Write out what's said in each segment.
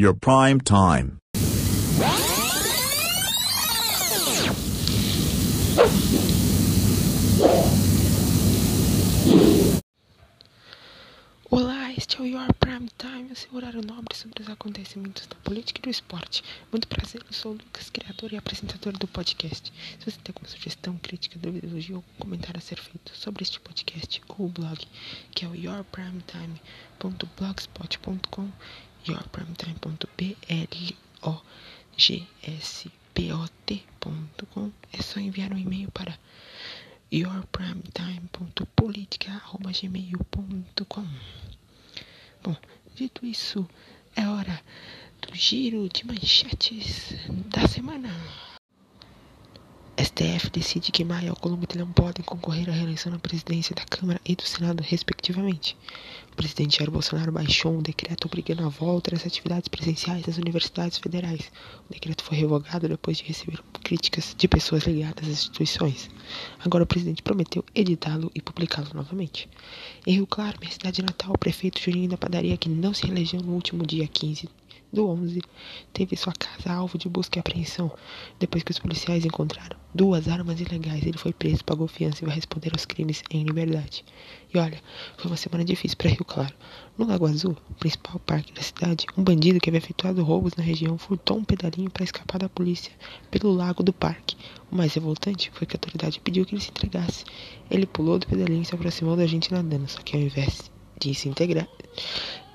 Your prime time. Olá, este é o Your Prime Time, o seu horário nobre sobre os acontecimentos da política e do esporte. Muito prazer, eu sou o Lucas, criador e apresentador do podcast. Se você tem alguma sugestão, crítica, dúvida, elogio ou comentário a ser feito sobre este podcast ou o blog, que é o yourprimetime.blogspot.com, yourprimetime.blogspot.com, é só enviar um e-mail para yourprimetime.politica.gmail.com Bom, dito isso, é hora do giro de manchetes da semana. STF decide que Maia e Alcolumbre não podem concorrer à reeleição na presidência da Câmara e do Senado, respectivamente. O presidente Jair Bolsonaro baixou um decreto obrigando a volta das atividades presenciais das universidades federais. O decreto foi revogado depois de receber críticas de pessoas ligadas às instituições. Agora o presidente prometeu editá-lo e publicá-lo novamente. Em Rio Claro, minha cidade natal, o prefeito Juninho da Padaria, que não se elegeu no último dia 15 do 11 teve sua casa alvo de busca e apreensão. Depois que os policiais encontraram duas armas ilegais, ele foi preso, pagou fiança e vai responder aos crimes em liberdade. E olha, foi uma semana difícil para Rio Claro. No Lago Azul, principal parque da cidade, um bandido que havia efetuado roubos na região furtou um pedalinho para escapar da polícia pelo lago do parque. O mais revoltante foi que a autoridade pediu que ele se entregasse. Ele pulou do pedalinho e se aproximou da gente nadando, só que ao invés de se integrar,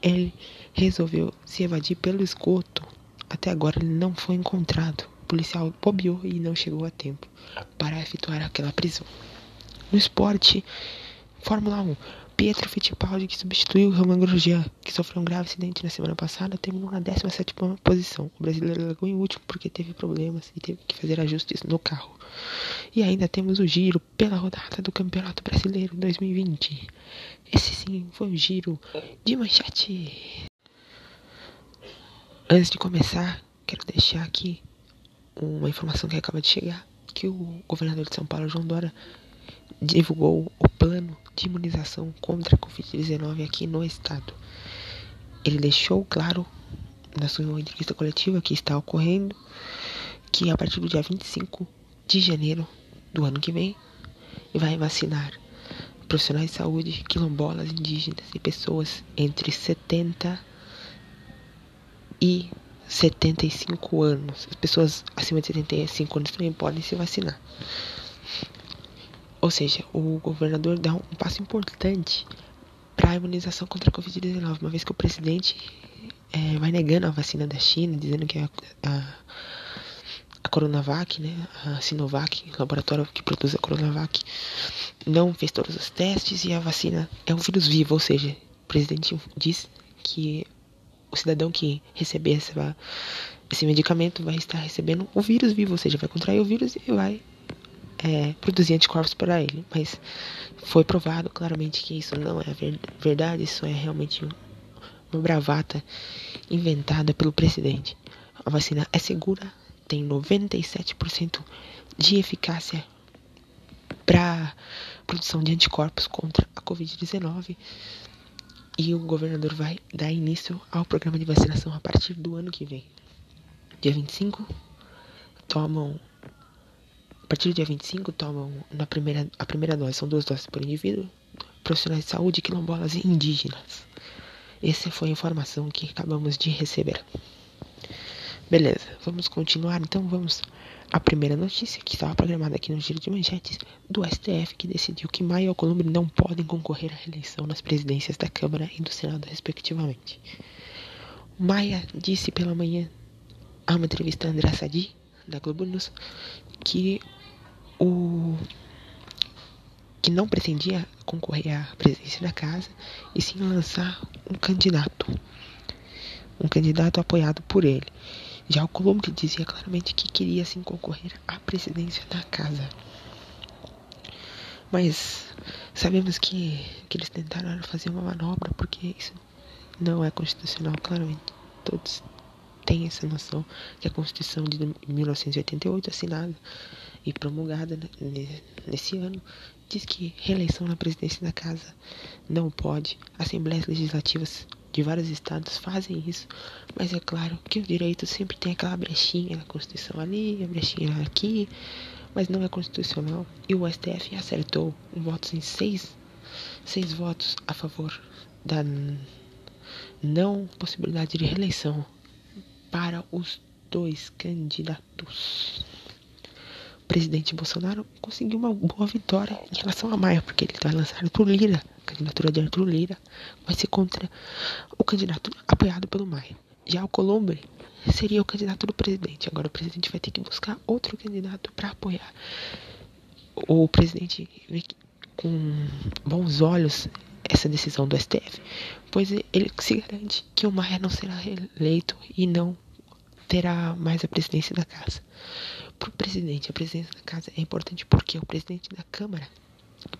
ele resolveu se evadir pelo esgoto. Até agora ele não foi encontrado. Policial bobeou e não chegou a tempo para efetuar aquela prisão. No esporte, Fórmula 1. Pietro Fittipaldi, que substituiu Romain Grosjean, que sofreu um grave acidente na semana passada, terminou na 17 posição. O brasileiro largou em último porque teve problemas e teve que fazer ajustes no carro. E ainda temos o giro pela rodada do Campeonato Brasileiro 2020. Esse sim foi o giro de manchete. Antes de começar, quero deixar aqui uma informação que acaba de chegar, que o governador de São Paulo, João Dória, divulgou o plano de imunização contra a Covid-19 aqui no estado. Ele deixou claro na sua entrevista coletiva que está ocorrendo que a partir do dia 25 de janeiro do ano que vem vai vacinar profissionais de saúde, quilombolas, indígenas e pessoas entre 70 e 75 anos. As pessoas acima de 75 anos também podem se vacinar. Ou seja, o governador dá um passo importante para a imunização contra a Covid-19, uma vez que o presidente é, vai negando a vacina da China, dizendo que a, a, a Coronavac, né, a Sinovac, o laboratório que produz a Coronavac, não fez todos os testes e a vacina é um vírus vivo, ou seja, o presidente diz que o cidadão que receber esse medicamento vai estar recebendo o vírus vivo, ou seja, vai contrair o vírus e vai é, produzir anticorpos para ele. Mas foi provado claramente que isso não é verdade, isso é realmente uma bravata inventada pelo presidente. A vacina é segura, tem 97% de eficácia para produção de anticorpos contra a Covid-19 e o governador vai dar início ao programa de vacinação a partir do ano que vem. Dia 25, tomam. A partir do dia 25, tomam na primeira, a primeira dose, são duas doses por indivíduo, profissionais de saúde, quilombolas e indígenas. Essa foi a informação que acabamos de receber. Beleza, vamos continuar então, vamos a primeira notícia que estava programada aqui no giro de manchetes do STF que decidiu que Maia e Alcolumbre não podem concorrer à reeleição nas presidências da Câmara e do Senado, respectivamente. Maia disse pela manhã a uma entrevista a André Sadi, da Globo News, que o que não pretendia concorrer à presidência da casa e sim lançar um candidato, um candidato apoiado por ele. Já o Colombo dizia claramente que queria sim concorrer à presidência da casa. Mas sabemos que, que eles tentaram fazer uma manobra porque isso não é constitucional, claramente. Todos têm essa noção que a Constituição de 1988, assinada e promulgada nesse ano, diz que reeleição na presidência da casa não pode. Assembleias legislativas de vários estados fazem isso, mas é claro que o direito sempre tem aquela brechinha na Constituição ali, a brechinha aqui, mas não é constitucional. E o STF acertou votos em seis, seis votos a favor da não possibilidade de reeleição para os dois candidatos. O presidente Bolsonaro conseguiu uma boa vitória em relação a Maia, porque ele vai lançar Arthur Lira. Candidatura de Arthur Lira vai ser contra o candidato apoiado pelo Maia. Já o Colombo seria o candidato do presidente. Agora o presidente vai ter que buscar outro candidato para apoiar. O presidente vê com bons olhos essa decisão do STF, pois ele se garante que o Maia não será reeleito e não terá mais a presidência da casa. Para o presidente, a presidência da casa é importante porque o presidente da Câmara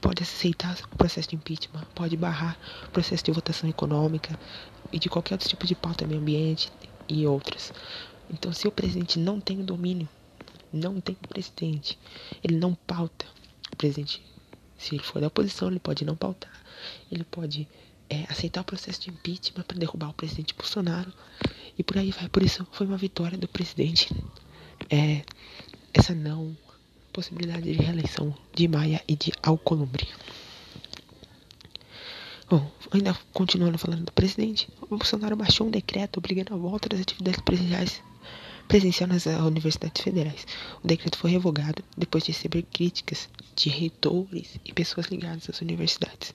pode aceitar o processo de impeachment, pode barrar o processo de votação econômica e de qualquer outro tipo de pauta meio ambiente e outras. Então, se o presidente não tem domínio, não tem presidente, ele não pauta. O presidente, se ele for da oposição, ele pode não pautar. Ele pode é, aceitar o processo de impeachment para derrubar o presidente Bolsonaro e por aí vai. Por isso foi uma vitória do presidente. É, essa não possibilidade de reeleição de Maia e de Alcolumbre. Bom, ainda continuando falando do presidente, o Bolsonaro baixou um decreto obrigando a volta das atividades presenciais presencial nas universidades federais. O decreto foi revogado depois de receber críticas de reitores e pessoas ligadas às universidades.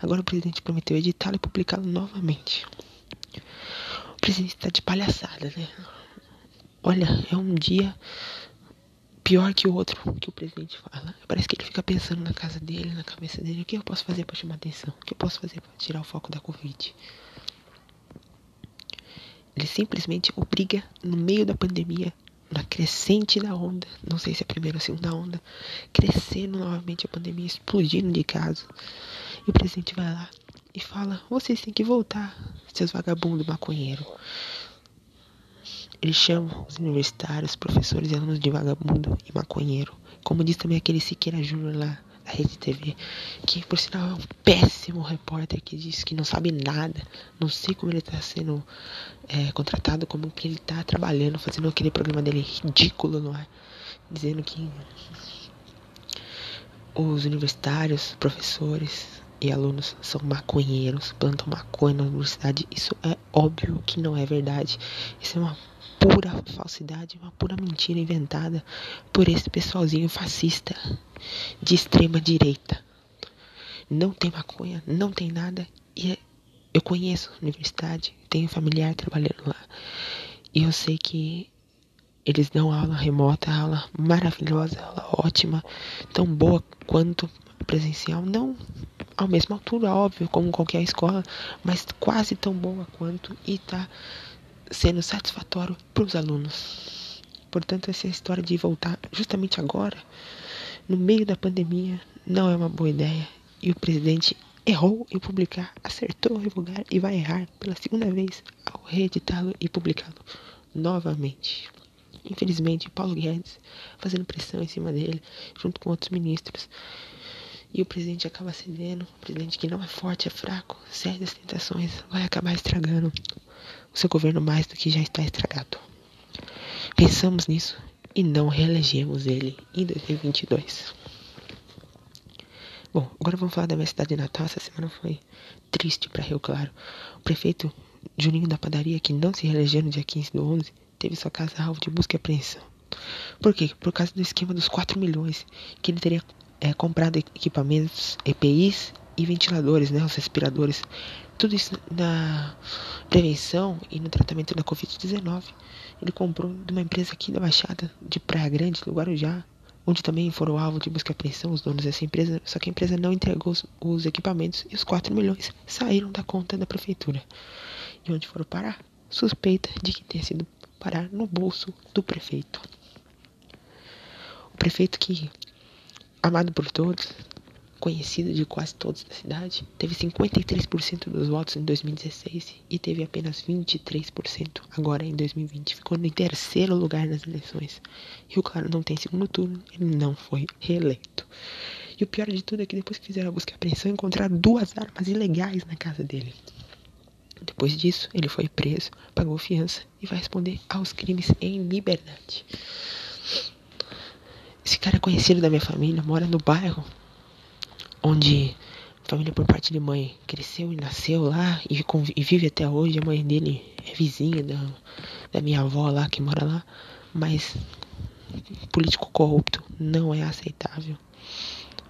Agora o presidente prometeu editá-lo e publicá-lo novamente presidente tá de palhaçada, né? Olha, é um dia pior que o outro que o presidente fala. Parece que ele fica pensando na casa dele, na cabeça dele, o que eu posso fazer para chamar atenção? O que eu posso fazer para tirar o foco da Covid? Ele simplesmente obriga, no meio da pandemia, na crescente da onda, não sei se é a primeira ou a segunda onda, crescendo novamente a pandemia, explodindo de casos. E o presidente vai lá e fala: Vocês têm que voltar, seus vagabundos maconheiros. Ele chama os universitários, professores e alunos de vagabundo e maconheiro. Como diz também aquele Siqueira Júnior lá da Rede TV, que por sinal é um péssimo repórter que diz que não sabe nada. Não sei como ele está sendo é, contratado, como que ele está trabalhando, fazendo aquele programa dele ridículo no ar, dizendo que os universitários, professores, e alunos são maconheiros, plantam maconha na universidade. Isso é óbvio que não é verdade. Isso é uma pura falsidade, uma pura mentira inventada por esse pessoalzinho fascista de extrema direita. Não tem maconha, não tem nada. E eu conheço a universidade, tenho familiar trabalhando lá. E eu sei que eles dão aula remota, aula maravilhosa, aula ótima, tão boa quanto presencial. Não à mesma altura, óbvio, como qualquer escola, mas quase tão boa quanto e está sendo satisfatório para os alunos. Portanto, essa história de voltar justamente agora, no meio da pandemia, não é uma boa ideia. E o presidente errou em publicar, acertou em revogar e vai errar pela segunda vez ao reeditá-lo e publicá-lo novamente. Infelizmente, Paulo Guedes fazendo pressão em cima dele, junto com outros ministros, e o presidente acaba cedendo. O presidente que não é forte, é fraco, cede às tentações, vai acabar estragando o seu governo mais do que já está estragado. Pensamos nisso e não reelegemos ele em 2022. Bom, agora vamos falar da minha cidade de Natal. Essa semana foi triste para Rio Claro. O prefeito Juninho da Padaria, que não se reelegeu no dia 15 do 11, teve sua casa alvo de busca e apreensão. Por quê? Por causa do esquema dos 4 milhões que ele teria é, comprado equipamentos, EPIs e ventiladores, né, os respiradores. Tudo isso na prevenção e no tratamento da Covid-19. Ele comprou de uma empresa aqui da Baixada, de Praia Grande, no Guarujá, onde também foram alvo de busca e apreensão os donos dessa empresa, só que a empresa não entregou os, os equipamentos e os 4 milhões saíram da conta da prefeitura. E onde foram parar? Suspeita de que tenha sido parar no bolso do prefeito. O prefeito que amado por todos, conhecido de quase todos da cidade, teve 53% dos votos em 2016 e teve apenas 23% agora em 2020. Ficou em terceiro lugar nas eleições. E o Claro não tem segundo turno, ele não foi reeleito. E o pior de tudo é que depois que fizeram a busca e apreensão, encontraram duas armas ilegais na casa dele. Depois disso, ele foi preso, pagou fiança e vai responder aos crimes em liberdade. Esse cara é conhecido da minha família, mora no bairro onde família por parte de mãe cresceu e nasceu lá e, e vive até hoje. A mãe dele é vizinha da, da minha avó lá que mora lá, mas político corrupto não é aceitável.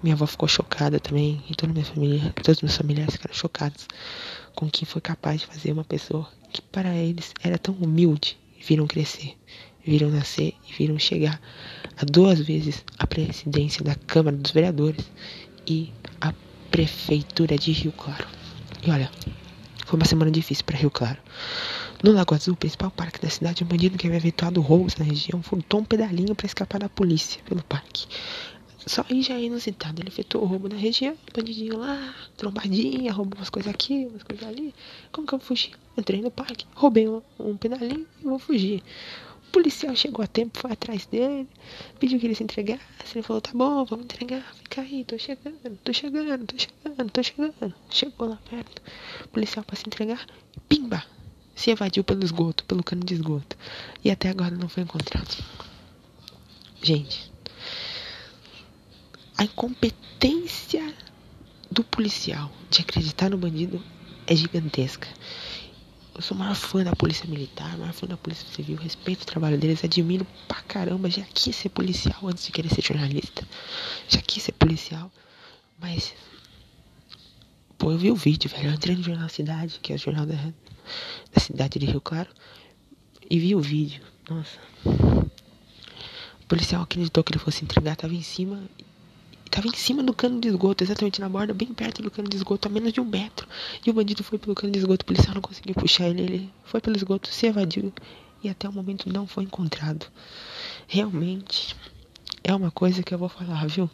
Minha avó ficou chocada também, e toda minha família, todos meus familiares ficaram chocados com quem foi capaz de fazer uma pessoa que para eles era tão humilde, viram crescer, viram nascer e viram chegar a duas vezes a presidência da Câmara dos Vereadores e prefeitura de Rio Claro. E olha, foi uma semana difícil para Rio Claro. No Lago Azul, principal parque da cidade, um bandido que havia efetuado roubos na região furtou um pedalinho para escapar da polícia pelo parque. Só aí já é inusitado. Ele efetuou roubo na região, bandidinho lá, trombadinha, roubou umas coisas aqui, umas coisas ali. Como que eu vou fugir? Entrei no parque, roubei um, um pedalinho e vou fugir. O policial chegou a tempo, foi atrás dele, pediu que ele se entregasse. Ele falou: tá bom, vamos entregar, fica aí, tô chegando, tô chegando, tô chegando, tô chegando. Chegou lá perto, o policial para se entregar, pimba! Se evadiu pelo esgoto, pelo cano de esgoto. E até agora não foi encontrado. Gente, a incompetência do policial de acreditar no bandido é gigantesca. Eu sou o maior fã da polícia militar, maior fã da polícia civil, respeito o trabalho deles, admiro pra caramba. Já quis ser policial antes de querer ser jornalista. Já quis ser policial, mas. Pô, eu vi o vídeo, velho. Eu entrei no Jornal Cidade, que é o jornal da, da cidade de Rio Claro, e vi o vídeo. Nossa. O policial acreditou que ele fosse entregar, tava em cima Tava em cima do cano de esgoto, exatamente na borda, bem perto do cano de esgoto, a menos de um metro. E o bandido foi pelo cano de esgoto, o policial não conseguiu puxar ele. Ele foi pelo esgoto, se evadiu e até o momento não foi encontrado. Realmente é uma coisa que eu vou falar, viu?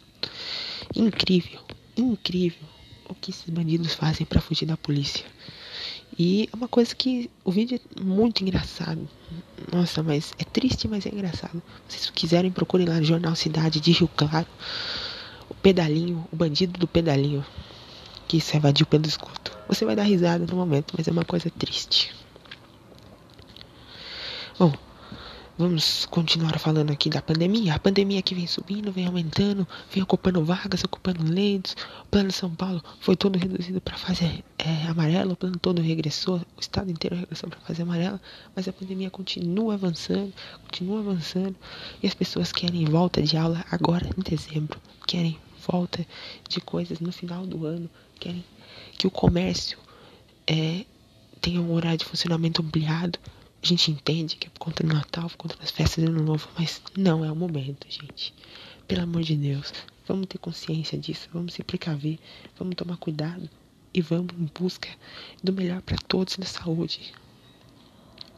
Incrível, incrível o que esses bandidos fazem para fugir da polícia. E é uma coisa que o vídeo é muito engraçado. Nossa, mas é triste, mas é engraçado. Se quiserem, procurem lá no Jornal Cidade de Rio Claro pedalinho, o bandido do pedalinho que se evadiu pelo esgoto. Você vai dar risada no momento, mas é uma coisa triste. Bom, vamos continuar falando aqui da pandemia. A pandemia que vem subindo, vem aumentando, vem ocupando vagas, ocupando leitos. O plano São Paulo foi todo reduzido para fase é, amarela, o plano todo regressou, o estado inteiro regressou para fase amarela, mas a pandemia continua avançando, continua avançando, e as pessoas querem volta de aula agora em dezembro querem volta de coisas no final do ano, querem que o comércio é, tenha um horário de funcionamento ampliado. A gente entende que é por conta do Natal, por conta das festas do Ano Novo, mas não é o momento, gente. Pelo amor de Deus, vamos ter consciência disso, vamos se precaver, vamos tomar cuidado e vamos em busca do melhor para todos na saúde.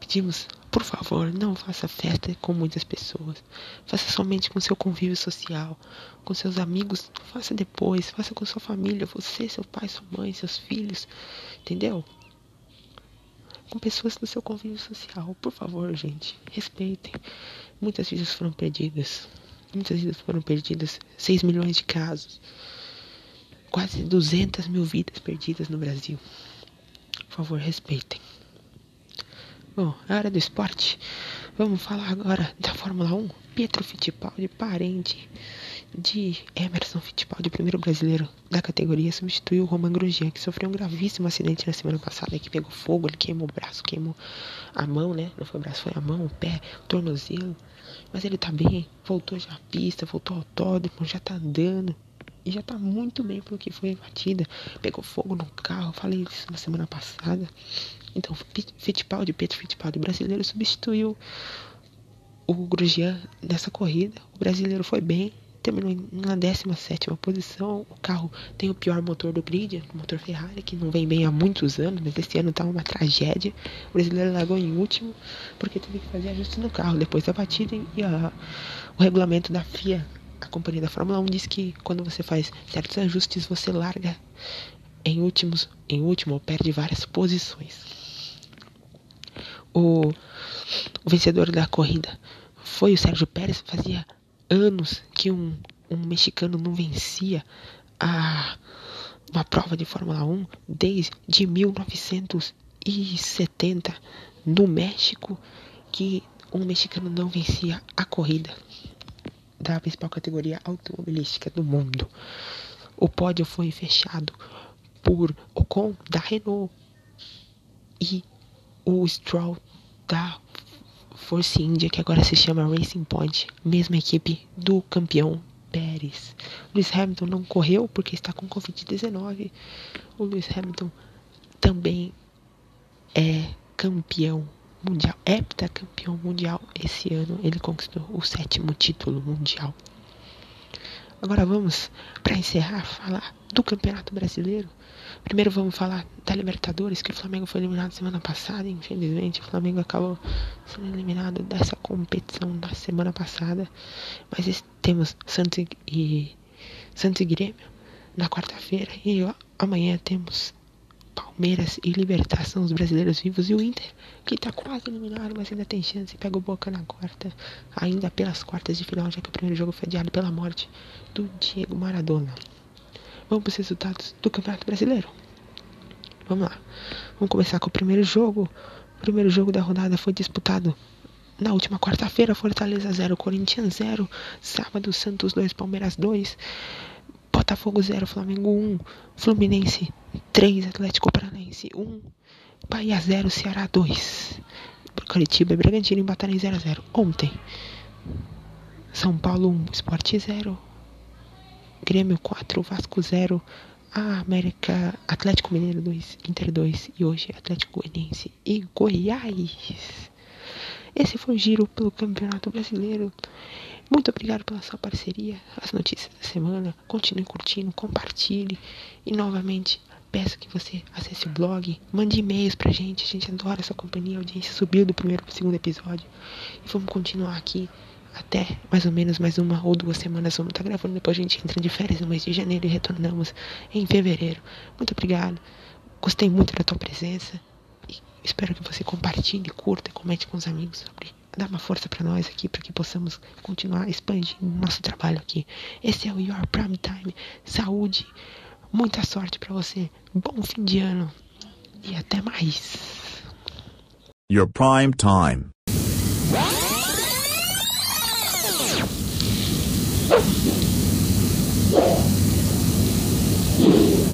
Pedimos por favor, não faça festa com muitas pessoas. Faça somente com seu convívio social, com seus amigos. Faça depois, faça com sua família, você, seu pai, sua mãe, seus filhos. Entendeu? Com pessoas do seu convívio social. Por favor, gente, respeitem. Muitas vidas foram perdidas. Muitas vidas foram perdidas. 6 milhões de casos. Quase 200 mil vidas perdidas no Brasil. Por favor, respeitem. Bom, é hora do esporte. Vamos falar agora da Fórmula 1. Pietro Fittipaldi, parente de Emerson Fittipaldi, primeiro brasileiro da categoria, substituiu o Roman Grosjean, que sofreu um gravíssimo acidente na semana passada, que pegou fogo, ele queimou o braço, queimou a mão, né? Não foi o braço, foi a mão, o pé, o tornozelo. Mas ele tá bem, voltou já à pista, voltou ao autódromo, já tá andando. E já tá muito bem pelo que foi batida. Pegou fogo no carro, falei isso na semana passada. Então, Fittipaldi, Pedro Fittipaldi, brasileiro, substituiu o Grosjean nessa corrida. O brasileiro foi bem, terminou na 17 posição. O carro tem o pior motor do grid, o motor Ferrari, que não vem bem há muitos anos, mas esse ano tá uma tragédia. O brasileiro largou em último, porque teve que fazer ajuste no carro depois da batida e a, o regulamento da FIA. A companhia da Fórmula 1 diz que quando você faz certos ajustes, você larga em últimos, em último, perde várias posições o, o vencedor da corrida foi o Sérgio Pérez. Fazia anos que um, um mexicano não vencia a, uma prova de Fórmula 1 desde 1900 1970 no México que um mexicano não vencia a corrida da principal categoria automobilística do mundo. O pódio foi fechado por Ocon da Renault e o Stroll da Force India, que agora se chama Racing Point, mesma equipe do campeão Pérez. Lewis Hamilton não correu porque está com Covid-19. O Lewis Hamilton também é campeão mundial, heptacampeão mundial esse ano. Ele conquistou o sétimo título mundial. Agora vamos, para encerrar, falar do Campeonato Brasileiro. Primeiro vamos falar da Libertadores, que o Flamengo foi eliminado semana passada. Infelizmente, o Flamengo acabou sendo eliminado dessa competição na semana passada. Mas temos Santos e, Santos e Grêmio na quarta-feira. E amanhã temos Palmeiras e Libertar são os brasileiros vivos. E o Inter, que está quase eliminado, mas ainda tem chance. Pega o Boca na quarta, ainda pelas quartas de final, já que o primeiro jogo foi adiado pela morte do Diego Maradona. Vamos para os resultados do Campeonato Brasileiro. Vamos lá. Vamos começar com o primeiro jogo. O primeiro jogo da rodada foi disputado na última quarta-feira. Fortaleza 0, Corinthians 0. Sábado, Santos 2, Palmeiras 2. Botafogo 0, Flamengo 1. Fluminense 3, Atlético Paranaense 1. Bahia 0, Ceará 2. Curitiba e Bragantino empataram em 0 a 0 ontem. São Paulo 1, Sport 0. Grêmio 4, Vasco 0, a América, Atlético Mineiro 2, Inter 2 e hoje Atlético Goianiense e Goiás. Esse foi o giro pelo Campeonato Brasileiro. Muito obrigado pela sua parceria, as notícias da semana. Continue curtindo, compartilhe e novamente peço que você acesse o blog, mande e-mails pra gente. A gente adora essa companhia, a audiência subiu do primeiro pro segundo episódio. E vamos continuar aqui até mais ou menos mais uma ou duas semanas vamos estar tá gravando. Depois a gente entra de férias no mês de janeiro e retornamos em fevereiro. Muito obrigado. Gostei muito da tua presença. E espero que você compartilhe, curta e comente com os amigos sobre dar uma força para nós aqui para que possamos continuar expandindo nosso trabalho aqui. Esse é o Your Prime Time. Saúde, muita sorte para você. Bom fim de ano e até mais. Your Prime Time.